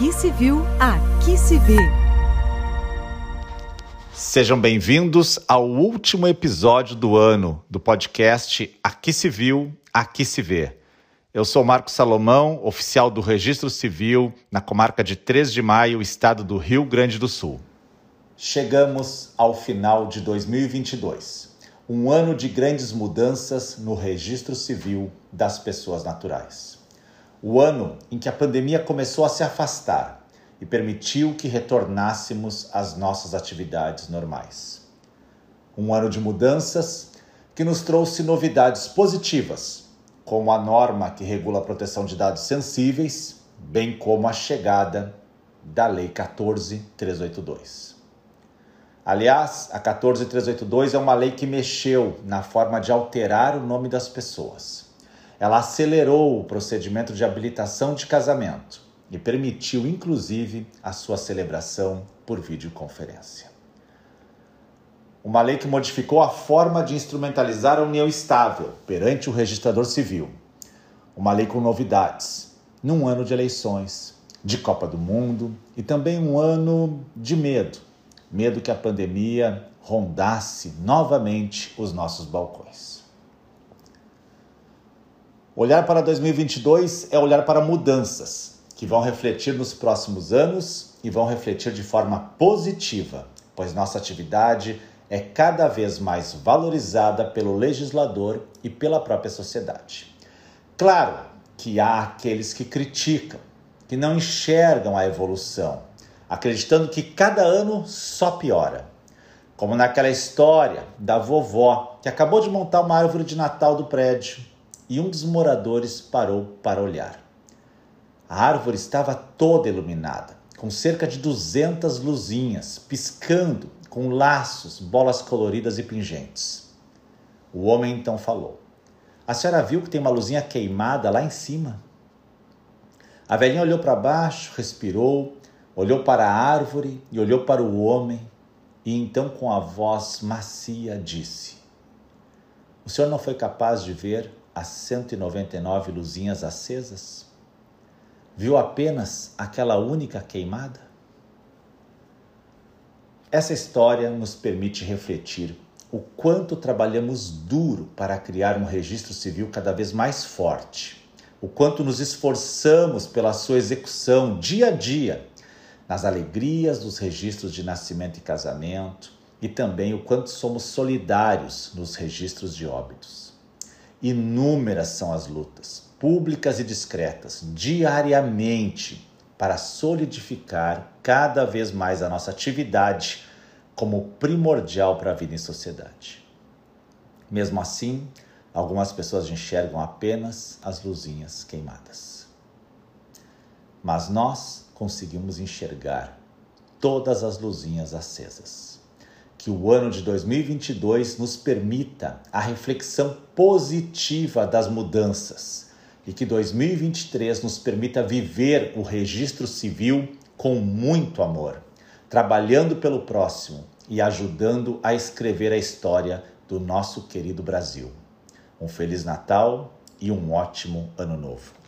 Aqui se viu, aqui se vê. Sejam bem-vindos ao último episódio do ano do podcast Aqui se viu, aqui se vê. Eu sou Marcos Salomão, oficial do Registro Civil na comarca de 3 de Maio, estado do Rio Grande do Sul. Chegamos ao final de 2022, um ano de grandes mudanças no registro civil das pessoas naturais. O ano em que a pandemia começou a se afastar e permitiu que retornássemos às nossas atividades normais. Um ano de mudanças que nos trouxe novidades positivas, como a norma que regula a proteção de dados sensíveis, bem como a chegada da Lei 14382. Aliás, a 14382 é uma lei que mexeu na forma de alterar o nome das pessoas. Ela acelerou o procedimento de habilitação de casamento e permitiu, inclusive, a sua celebração por videoconferência. Uma lei que modificou a forma de instrumentalizar a união estável perante o registrador civil. Uma lei com novidades, num ano de eleições, de Copa do Mundo e também um ano de medo medo que a pandemia rondasse novamente os nossos balcões. Olhar para 2022 é olhar para mudanças que vão refletir nos próximos anos e vão refletir de forma positiva, pois nossa atividade é cada vez mais valorizada pelo legislador e pela própria sociedade. Claro que há aqueles que criticam, que não enxergam a evolução, acreditando que cada ano só piora. Como naquela história da vovó que acabou de montar uma árvore de Natal do prédio e um dos moradores parou para olhar. A árvore estava toda iluminada, com cerca de 200 luzinhas piscando com laços, bolas coloridas e pingentes. O homem então falou: A senhora viu que tem uma luzinha queimada lá em cima? A velhinha olhou para baixo, respirou, olhou para a árvore e olhou para o homem, e então, com a voz macia, disse: O senhor não foi capaz de ver as 199 luzinhas acesas? Viu apenas aquela única queimada? Essa história nos permite refletir o quanto trabalhamos duro para criar um registro civil cada vez mais forte, o quanto nos esforçamos pela sua execução dia a dia, nas alegrias dos registros de nascimento e casamento, e também o quanto somos solidários nos registros de óbitos. Inúmeras são as lutas, públicas e discretas, diariamente, para solidificar cada vez mais a nossa atividade como primordial para a vida em sociedade. Mesmo assim, algumas pessoas enxergam apenas as luzinhas queimadas. Mas nós conseguimos enxergar todas as luzinhas acesas que o ano de 2022 nos permita a reflexão positiva das mudanças e que 2023 nos permita viver o registro civil com muito amor, trabalhando pelo próximo e ajudando a escrever a história do nosso querido Brasil. Um Feliz Natal e um ótimo Ano Novo.